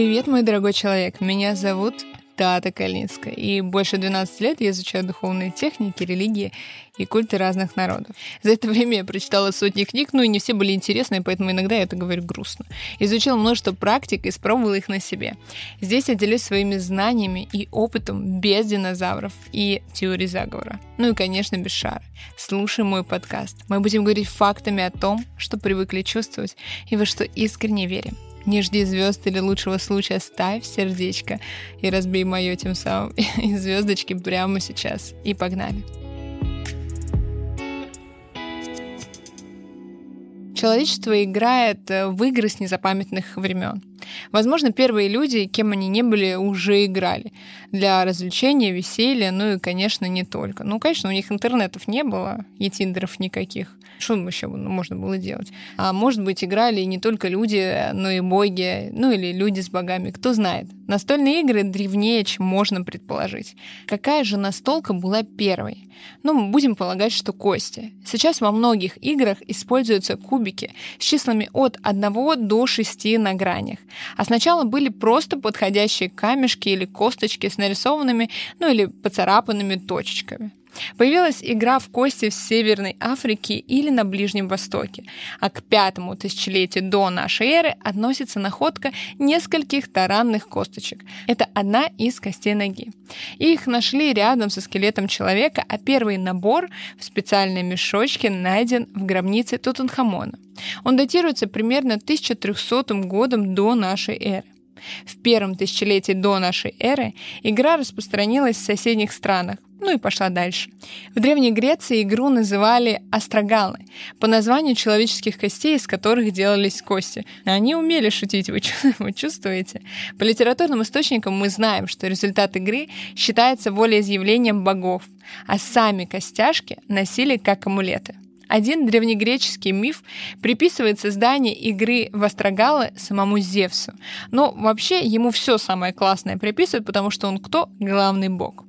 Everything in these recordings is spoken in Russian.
Привет, мой дорогой человек. Меня зовут Тата Калинская. И больше 12 лет я изучаю духовные техники, религии и культы разных народов. За это время я прочитала сотни книг, ну и не все были интересны, поэтому иногда я это говорю грустно. Изучила множество практик и испробовала их на себе. Здесь я делюсь своими знаниями и опытом без динозавров и теории заговора. Ну и, конечно, без шара. Слушай мой подкаст. Мы будем говорить фактами о том, что привыкли чувствовать и во что искренне верим. Не жди звезд или лучшего случая, ставь сердечко и разбей мое тем самым и звездочки прямо сейчас. И погнали. Человечество играет в игры с незапамятных времен. Возможно, первые люди, кем они не были, уже играли. Для развлечения, веселья, ну и, конечно, не только. Ну, конечно, у них интернетов не было и тиндеров никаких. Что еще можно было делать? А может быть, играли не только люди, но и боги, ну или люди с богами, кто знает. Настольные игры древнее, чем можно предположить. Какая же настолка была первой? Ну, мы будем полагать, что кости. Сейчас во многих играх используются кубики с числами от 1 до 6 на гранях. А сначала были просто подходящие камешки или косточки с нарисованными, ну или поцарапанными точечками. Появилась игра в кости в Северной Африке или на Ближнем Востоке, а к пятому тысячелетию до нашей эры относится находка нескольких таранных косточек. Это одна из костей ноги. Их нашли рядом со скелетом человека, а первый набор в специальной мешочке найден в гробнице Тутанхамона. Он датируется примерно 1300 годом до нашей эры. В первом тысячелетии до нашей эры игра распространилась в соседних странах, ну и пошла дальше. В Древней Греции игру называли астрогалы, по названию человеческих костей, из которых делались кости. Они умели шутить, вы, вы чувствуете? По литературным источникам мы знаем, что результат игры считается волеизъявлением богов, а сами костяшки носили как амулеты. Один древнегреческий миф приписывает создание игры в Астрогалы самому Зевсу. Но вообще ему все самое классное приписывают, потому что он кто? Главный бог.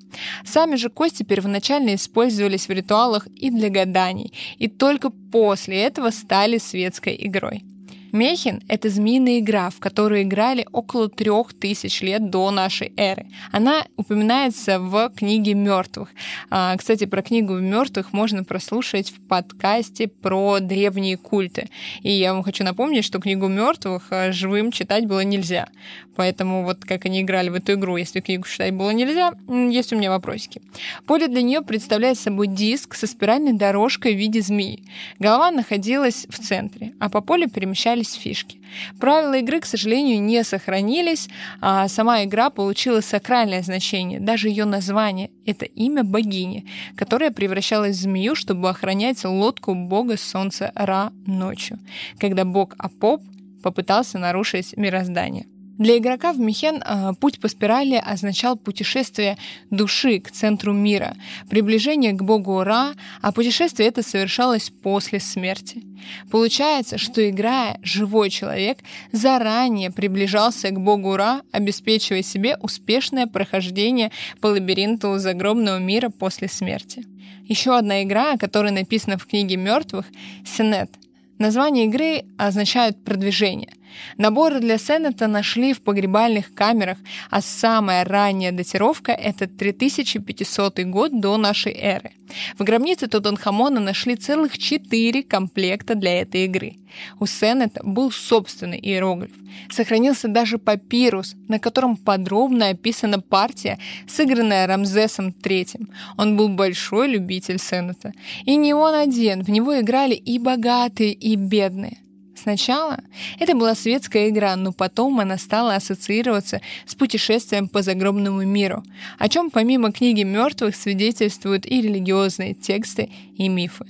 Сами же кости первоначально использовались в ритуалах и для гаданий, и только после этого стали светской игрой. Мехин — это змеиная игра, в которую играли около трех тысяч лет до нашей эры. Она упоминается в книге мертвых. А, кстати, про книгу мертвых можно прослушать в подкасте про древние культы. И я вам хочу напомнить, что книгу мертвых а, живым читать было нельзя. Поэтому вот как они играли в эту игру, если книгу читать было нельзя, есть у меня вопросики. Поле для нее представляет собой диск со спиральной дорожкой в виде змеи. Голова находилась в центре, а по полю перемещались менялись фишки. Правила игры, к сожалению, не сохранились, а сама игра получила сакральное значение. Даже ее название — это имя богини, которая превращалась в змею, чтобы охранять лодку бога солнца Ра ночью, когда бог Апоп попытался нарушить мироздание. Для игрока в Михен э, путь по спирали означал путешествие души к центру мира, приближение к богу Ра, а путешествие это совершалось после смерти. Получается, что играя, живой человек заранее приближался к богу Ра, обеспечивая себе успешное прохождение по лабиринту загробного мира после смерти. Еще одна игра, которая написана в книге мертвых, Сенет. Название игры означает продвижение. Наборы для Сеннета нашли в погребальных камерах, а самая ранняя датировка — это 3500 год до нашей эры. В гробнице Тутанхамона нашли целых четыре комплекта для этой игры. У Сеннета был собственный иероглиф. Сохранился даже папирус, на котором подробно описана партия, сыгранная Рамзесом III. Он был большой любитель Сеннета. И не он один, в него играли и богатые, и бедные. Сначала это была светская игра, но потом она стала ассоциироваться с путешествием по загробному миру, о чем помимо книги мертвых свидетельствуют и религиозные тексты и мифы.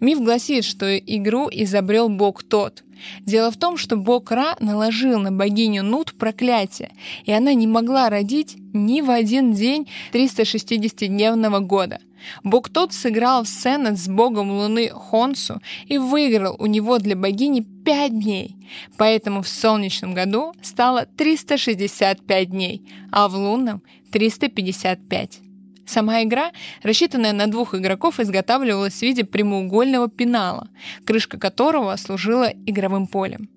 Миф гласит, что игру изобрел бог тот. Дело в том, что бог Ра наложил на богиню Нут проклятие, и она не могла родить ни в один день 360-дневного года. Бог тот сыграл в сценат с богом Луны Хонсу и выиграл у него для богини 5 дней. Поэтому в солнечном году стало 365 дней, а в лунном — 355. Сама игра, рассчитанная на двух игроков, изготавливалась в виде прямоугольного пенала, крышка которого служила игровым полем.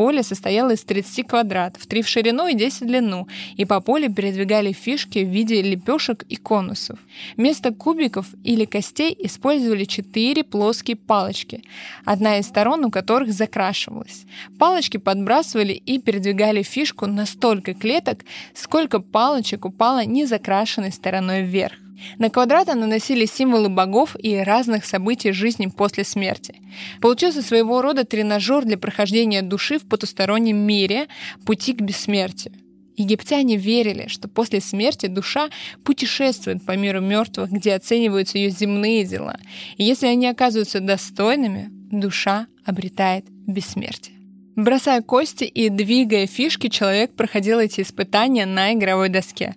Поле состояло из 30 квадратов, 3 в ширину и 10 в длину, и по полю передвигали фишки в виде лепешек и конусов. Вместо кубиков или костей использовали 4 плоские палочки, одна из сторон у которых закрашивалась. Палочки подбрасывали и передвигали фишку на столько клеток, сколько палочек упало незакрашенной стороной вверх. На квадраты наносили символы богов и разных событий жизни после смерти. Получился своего рода тренажер для прохождения души в потустороннем мире, пути к бессмертию. Египтяне верили, что после смерти душа путешествует по миру мертвых, где оцениваются ее земные дела. И если они оказываются достойными, душа обретает бессмертие. Бросая кости и двигая фишки, человек проходил эти испытания на игровой доске.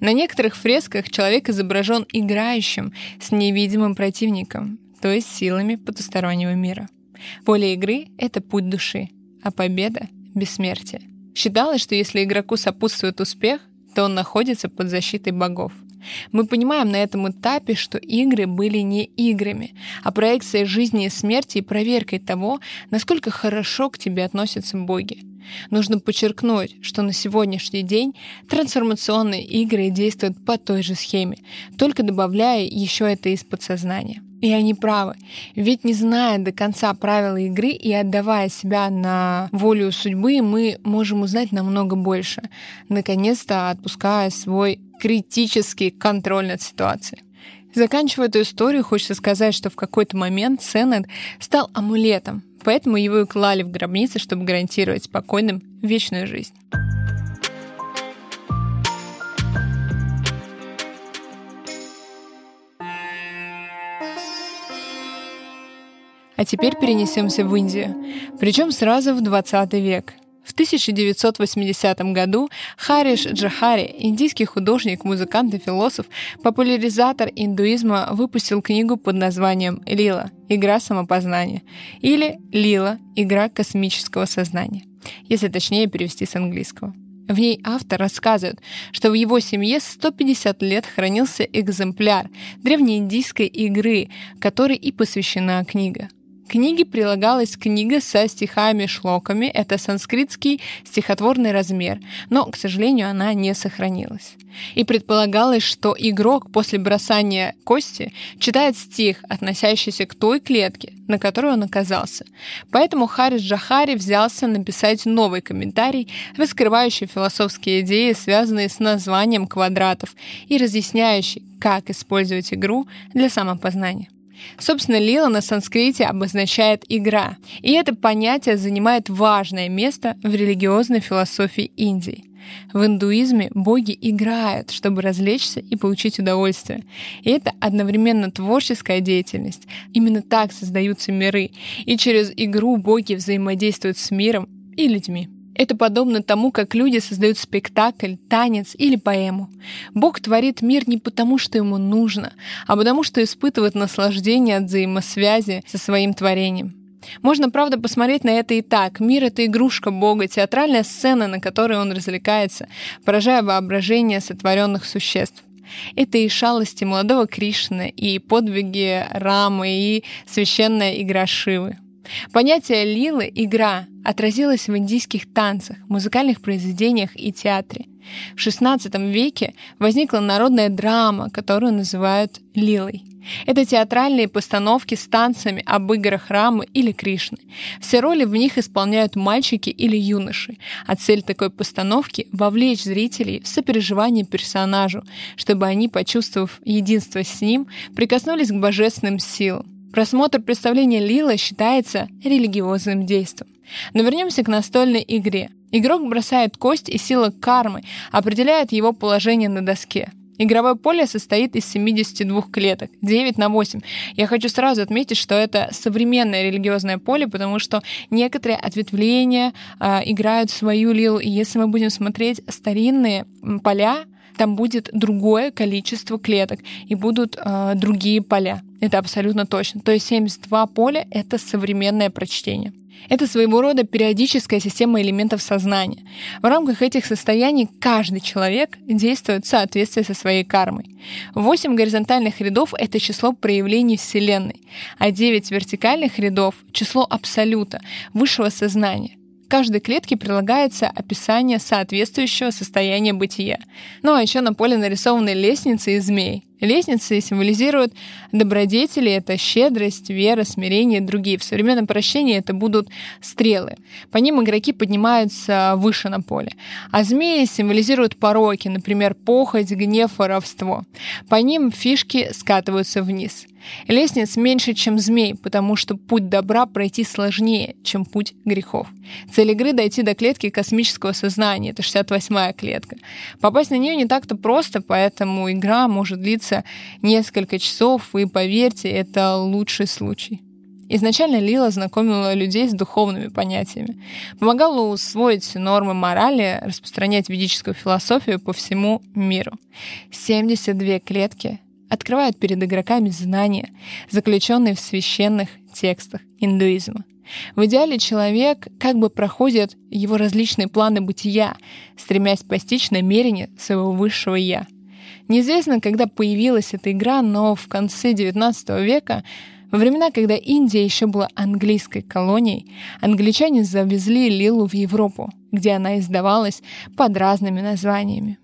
На некоторых фресках человек изображен играющим с невидимым противником, то есть силами потустороннего мира. Поле игры — это путь души, а победа — бессмертие. Считалось, что если игроку сопутствует успех, то он находится под защитой богов. Мы понимаем на этом этапе, что игры были не играми, а проекцией жизни и смерти и проверкой того, насколько хорошо к тебе относятся боги. Нужно подчеркнуть, что на сегодняшний день трансформационные игры действуют по той же схеме, только добавляя еще это из подсознания. И они правы. Ведь не зная до конца правила игры и отдавая себя на волю судьбы, мы можем узнать намного больше, наконец-то отпуская свой критический контроль над ситуацией. Заканчивая эту историю, хочется сказать, что в какой-то момент Сеннет стал амулетом, поэтому его и клали в гробницы, чтобы гарантировать спокойным вечную жизнь. А теперь перенесемся в Индию, причем сразу в 20 век. В 1980 году Хариш Джахари, индийский художник, музыкант и философ, популяризатор индуизма, выпустил книгу под названием «Лила. Игра самопознания» или «Лила. Игра космического сознания», если точнее перевести с английского. В ней автор рассказывает, что в его семье 150 лет хранился экземпляр древнеиндийской игры, которой и посвящена книга — книге прилагалась книга со стихами-шлоками. Это санскритский стихотворный размер, но, к сожалению, она не сохранилась. И предполагалось, что игрок после бросания кости читает стих, относящийся к той клетке, на которой он оказался. Поэтому Харис Джахари взялся написать новый комментарий, раскрывающий философские идеи, связанные с названием квадратов, и разъясняющий, как использовать игру для самопознания. Собственно, лила на санскрите обозначает «игра», и это понятие занимает важное место в религиозной философии Индии. В индуизме боги играют, чтобы развлечься и получить удовольствие. И это одновременно творческая деятельность. Именно так создаются миры. И через игру боги взаимодействуют с миром и людьми. Это подобно тому, как люди создают спектакль, танец или поэму. Бог творит мир не потому, что ему нужно, а потому, что испытывает наслаждение от взаимосвязи со своим творением. Можно, правда, посмотреть на это и так. Мир — это игрушка Бога, театральная сцена, на которой он развлекается, поражая воображение сотворенных существ. Это и шалости молодого Кришны, и подвиги Рамы, и священная игра Шивы. Понятие лилы — игра — отразилось в индийских танцах, музыкальных произведениях и театре. В XVI веке возникла народная драма, которую называют лилой. Это театральные постановки с танцами об играх Рамы или Кришны. Все роли в них исполняют мальчики или юноши, а цель такой постановки — вовлечь зрителей в сопереживание персонажу, чтобы они, почувствовав единство с ним, прикоснулись к божественным силам. Просмотр представления Лила считается религиозным действием. Но вернемся к настольной игре. Игрок бросает кость, и сила кармы определяет его положение на доске. Игровое поле состоит из 72 клеток, 9 на 8. Я хочу сразу отметить, что это современное религиозное поле, потому что некоторые ответвления э, играют свою лилу. И если мы будем смотреть старинные поля, там будет другое количество клеток и будут э, другие поля. Это абсолютно точно. То есть 72 поля — это современное прочтение. Это своего рода периодическая система элементов сознания. В рамках этих состояний каждый человек действует в соответствии со своей кармой. Восемь горизонтальных рядов — это число проявлений Вселенной, а девять вертикальных рядов — число абсолюта, высшего сознания. Каждой клетке прилагается описание соответствующего состояния бытия. Ну а еще на поле нарисованы лестницы и змей. Лестницы символизируют добродетели, это щедрость, вера, смирение и другие. В современном прощении это будут стрелы. По ним игроки поднимаются выше на поле. А змеи символизируют пороки, например, похоть, гнев, воровство. По ним фишки скатываются вниз. Лестниц меньше, чем змей, потому что путь добра пройти сложнее, чем путь грехов. Цель игры — дойти до клетки космического сознания, это 68-я клетка. Попасть на нее не так-то просто, поэтому игра может длиться несколько часов, и поверьте, это лучший случай. Изначально Лила знакомила людей с духовными понятиями, помогала усвоить нормы морали, распространять ведическую философию по всему миру. 72 клетки открывают перед игроками знания, заключенные в священных текстах индуизма. В идеале человек как бы проходит его различные планы бытия, стремясь постичь намерения своего высшего «я». Неизвестно, когда появилась эта игра, но в конце XIX века, во времена, когда Индия еще была английской колонией, англичане завезли Лилу в Европу, где она издавалась под разными названиями.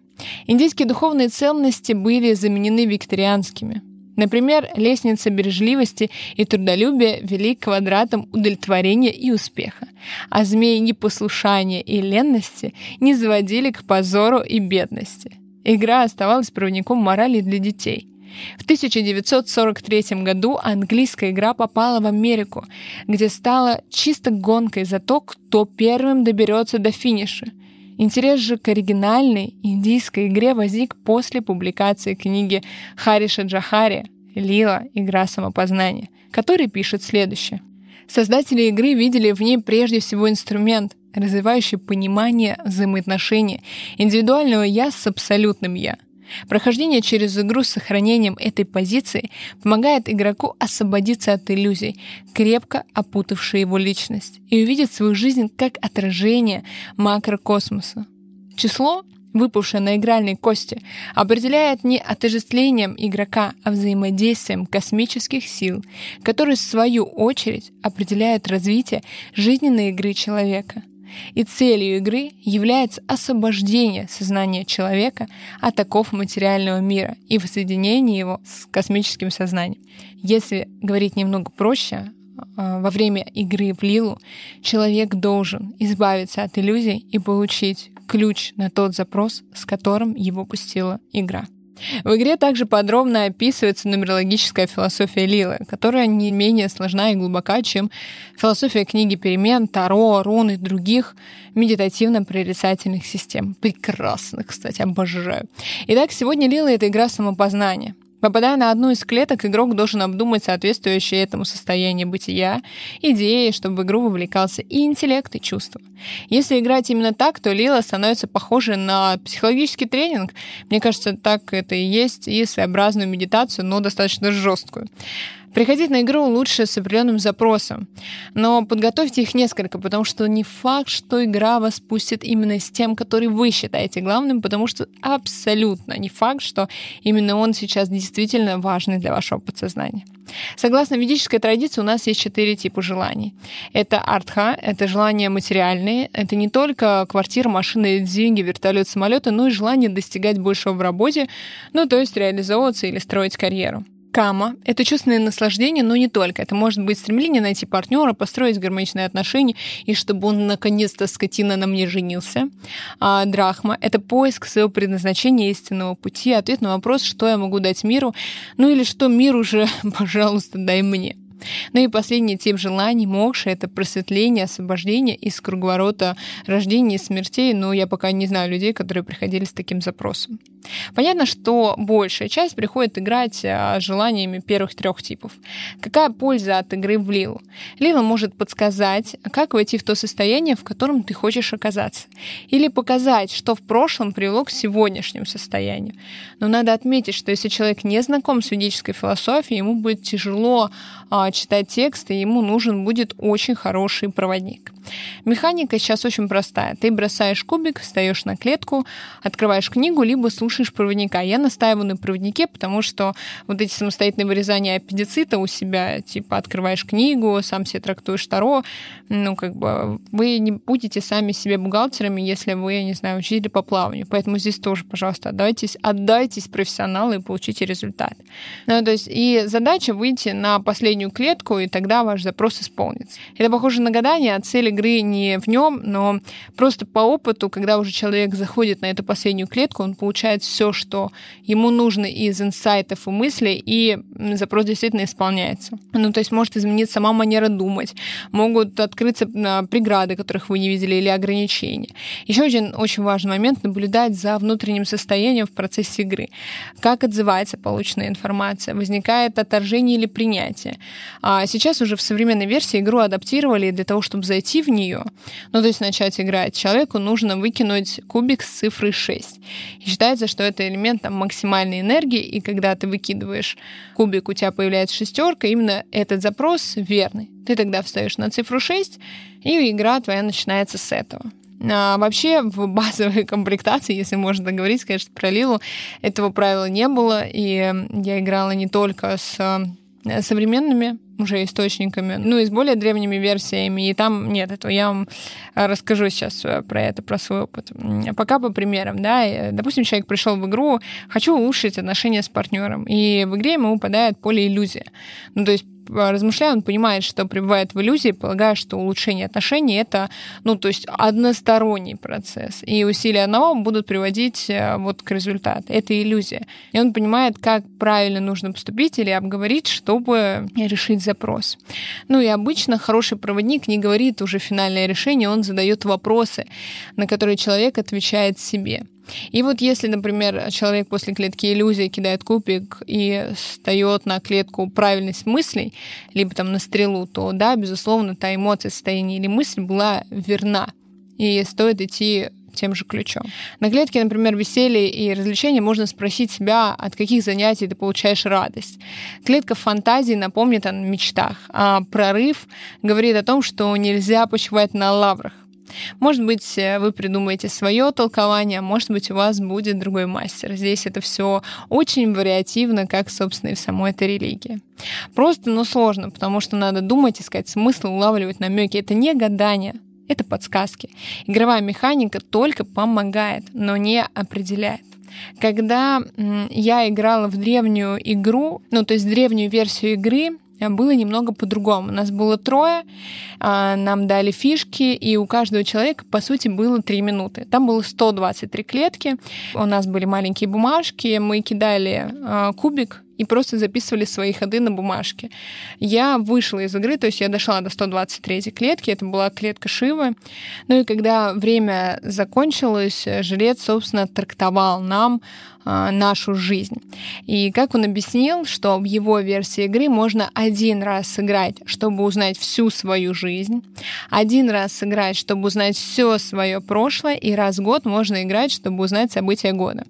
Индийские духовные ценности были заменены викторианскими. Например, лестница бережливости и трудолюбия вели к квадратам удовлетворения и успеха, а змеи непослушания и ленности не заводили к позору и бедности. Игра оставалась проводником морали для детей. В 1943 году английская игра попала в Америку, где стала чисто гонкой за то, кто первым доберется до финиша — Интерес же к оригинальной индийской игре возник после публикации книги Хариша Джахари «Лила. Игра самопознания», который пишет следующее. Создатели игры видели в ней прежде всего инструмент, развивающий понимание взаимоотношений. Индивидуального «я» с абсолютным «я», Прохождение через игру с сохранением этой позиции помогает игроку освободиться от иллюзий, крепко опутавшей его личность, и увидеть свою жизнь как отражение макрокосмоса. Число, выпавшее на игральной кости, определяет не отождествлением игрока, а взаимодействием космических сил, которые в свою очередь определяют развитие жизненной игры человека — и целью игры является освобождение сознания человека от оков материального мира и воссоединение его с космическим сознанием. Если говорить немного проще, а, во время игры в Лилу человек должен избавиться от иллюзий и получить ключ на тот запрос, с которым его пустила игра. В игре также подробно описывается нумерологическая философия Лилы, которая не менее сложна и глубока, чем философия книги перемен, Таро, рун и других медитативно-прорицательных систем. Прекрасных, кстати, обожаю. Итак, сегодня Лила — это игра самопознания — Попадая на одну из клеток, игрок должен обдумать соответствующее этому состояние бытия, идеи, чтобы в игру вовлекался и интеллект, и чувства. Если играть именно так, то Лила становится похожей на психологический тренинг. Мне кажется, так это и есть, и своеобразную медитацию, но достаточно жесткую. Приходить на игру лучше с определенным запросом, но подготовьте их несколько, потому что не факт, что игра вас пустит именно с тем, который вы считаете главным, потому что абсолютно не факт, что именно он сейчас действительно важный для вашего подсознания. Согласно ведической традиции, у нас есть четыре типа желаний. Это артха, это желания материальные, это не только квартира, машины, деньги, вертолет, самолеты, но и желание достигать большего в работе, ну то есть реализовываться или строить карьеру. Кама — это чувственное наслаждение, но не только. Это может быть стремление найти партнера, построить гармоничные отношения, и чтобы он наконец-то, скотина, на мне женился. А драхма — это поиск своего предназначения истинного пути, ответ на вопрос, что я могу дать миру, ну или что мир уже, пожалуйста, дай мне. Ну и последний тип желаний мокша — это просветление, освобождение из круговорота рождения и смертей, но я пока не знаю людей, которые приходили с таким запросом. Понятно, что большая часть приходит играть а, желаниями первых трех типов. Какая польза от игры в Лилу? Лила может подсказать, как войти в то состояние, в котором ты хочешь оказаться. Или показать, что в прошлом привело к сегодняшнему состоянию. Но надо отметить, что если человек не знаком с ведической философией, ему будет тяжело а, читать текст, и ему нужен будет очень хороший проводник. Механика сейчас очень простая. Ты бросаешь кубик, встаешь на клетку, открываешь книгу, либо слушаешь проводника. Я настаиваю на проводнике, потому что вот эти самостоятельные вырезания аппендицита у себя, типа открываешь книгу, сам себе трактуешь Таро, ну, как бы вы не будете сами себе бухгалтерами, если вы, я не знаю, учитель по плаванию. Поэтому здесь тоже, пожалуйста, отдайтесь, отдайтесь профессионалу и получите результат. Ну, то есть и задача выйти на последнюю клетку, и тогда ваш запрос исполнится. Это похоже на гадание, а цель игры не в нем, но просто по опыту, когда уже человек заходит на эту последнюю клетку, он получает все, что ему нужно из инсайтов и мыслей, и запрос действительно исполняется. Ну, то есть может измениться сама манера думать, могут открыться а, преграды, которых вы не видели, или ограничения. Еще один очень важный момент — наблюдать за внутренним состоянием в процессе игры. Как отзывается полученная информация, возникает отторжение или принятие. А сейчас уже в современной версии игру адаптировали для того, чтобы зайти в нее, ну, то есть начать играть, человеку нужно выкинуть кубик с цифрой 6. И считается, что это элемент там, максимальной энергии, и когда ты выкидываешь кубик, у тебя появляется шестерка, именно этот запрос верный. Ты тогда встаешь на цифру 6, и игра твоя начинается с этого. А вообще в базовой комплектации, если можно говорить, конечно, про Лилу, этого правила не было, и я играла не только с э, современными уже источниками, ну и с более древними версиями, и там нет этого. Я вам расскажу сейчас э, про это, про свой опыт. Пока по примерам, да, допустим, человек пришел в игру, хочу улучшить отношения с партнером, и в игре ему выпадает поле иллюзия. Ну, то есть размышляя, он понимает, что пребывает в иллюзии, полагая, что улучшение отношений — это, ну, то есть односторонний процесс. И усилия одного будут приводить э, вот к результату. Это иллюзия. И он понимает, как правильно нужно поступить или обговорить, чтобы решить запрос. Ну и обычно хороший проводник не говорит уже финальное решение, он задает вопросы, на которые человек отвечает себе. И вот если, например, человек после клетки иллюзии кидает кубик и встает на клетку правильность мыслей, либо там на стрелу, то да, безусловно, та эмоция, состояние или мысль была верна. И стоит идти тем же ключом. На клетке, например, веселье и развлечения можно спросить себя, от каких занятий ты получаешь радость. Клетка фантазии напомнит о мечтах, а прорыв говорит о том, что нельзя почивать на лаврах. Может быть, э, вы придумаете свое толкование, может быть, у вас будет другой мастер. Здесь это все очень вариативно, как, собственно, и в самой этой религии. Просто, но сложно, потому что надо думать, искать смысл, улавливать намеки. Это не гадание, это подсказки. Игровая механика только помогает, но не определяет. Когда я играла в древнюю игру, ну то есть древнюю версию игры, было немного по-другому. Нас было трое, а, нам дали фишки, и у каждого человека, по сути, было три минуты. Там было 123 клетки, у нас были маленькие бумажки, мы кидали а, кубик и просто записывали свои ходы на бумажке. Я вышла из игры, то есть я дошла до 123 клетки, это была клетка Шивы. Ну и когда время закончилось, жрец, собственно, трактовал нам нашу жизнь. И как он объяснил, что в его версии игры можно один раз сыграть, чтобы узнать всю свою жизнь, один раз сыграть, чтобы узнать все свое прошлое, и раз в год можно играть, чтобы узнать события года.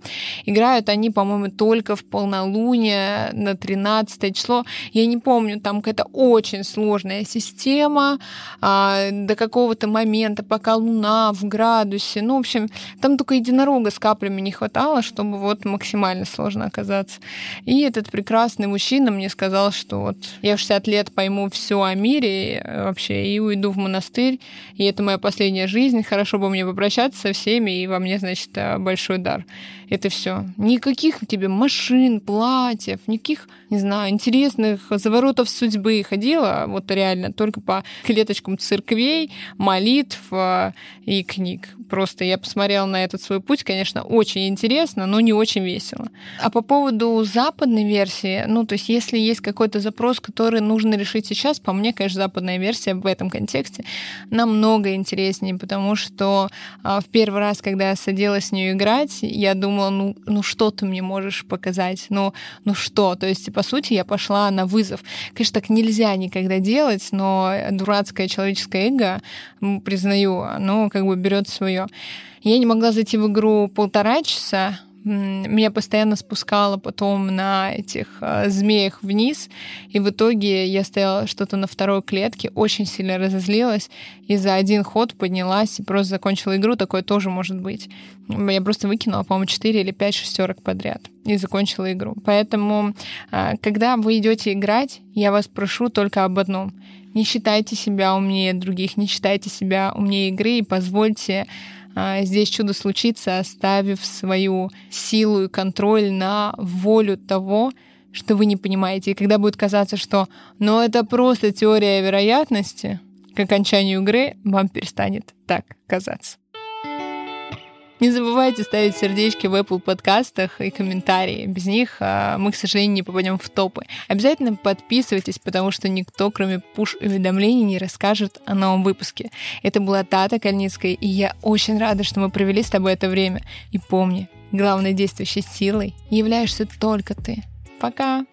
Играют они, по-моему, только в полнолуние на 13 число. Я не помню, там какая-то очень сложная система а, до какого-то момента, пока луна в градусе. Ну, в общем, там только единорога с каплями не хватало, чтобы вот максимально сложно оказаться. И этот прекрасный мужчина мне сказал, что вот я в 60 лет пойму все о мире вообще и уйду в монастырь, и это моя последняя жизнь, хорошо бы мне попрощаться со всеми, и во мне, значит, большой дар. Это все. Никаких тебе машин, платьев, никаких, не знаю, интересных заворотов судьбы ходила, вот реально, только по клеточкам церквей, молитв э, и книг. Просто я посмотрела на этот свой путь, конечно, очень интересно, но не очень весело. А по поводу западной версии, ну, то есть если есть какой-то запрос, который нужно решить сейчас, по мне, конечно, западная версия в этом контексте намного интереснее, потому что а, в первый раз, когда я садилась с нее играть, я думала, ну, ну что ты мне можешь показать? Ну, ну что? То есть, по сути, я пошла на вызов. Конечно, так нельзя никогда делать, но дурацкое человеческое эго, признаю, оно как бы берет свое. Я не могла зайти в игру полтора часа, меня постоянно спускало потом на этих э, змеях вниз, и в итоге я стояла что-то на второй клетке, очень сильно разозлилась, и за один ход поднялась и просто закончила игру, такое тоже может быть. Я просто выкинула, по-моему, 4 или 5 шестерок подряд и закончила игру. Поэтому, э, когда вы идете играть, я вас прошу только об одном. Не считайте себя умнее других, не считайте себя умнее игры и позвольте здесь чудо случится, оставив свою силу и контроль на волю того, что вы не понимаете. И когда будет казаться, что ну это просто теория вероятности, к окончанию игры вам перестанет так казаться. Не забывайте ставить сердечки в Apple подкастах и комментарии. Без них а, мы, к сожалению, не попадем в топы. Обязательно подписывайтесь, потому что никто, кроме пуш-уведомлений, не расскажет о новом выпуске. Это была Тата Кальницкая, и я очень рада, что мы провели с тобой это время. И помни, главной действующей силой являешься только ты. Пока!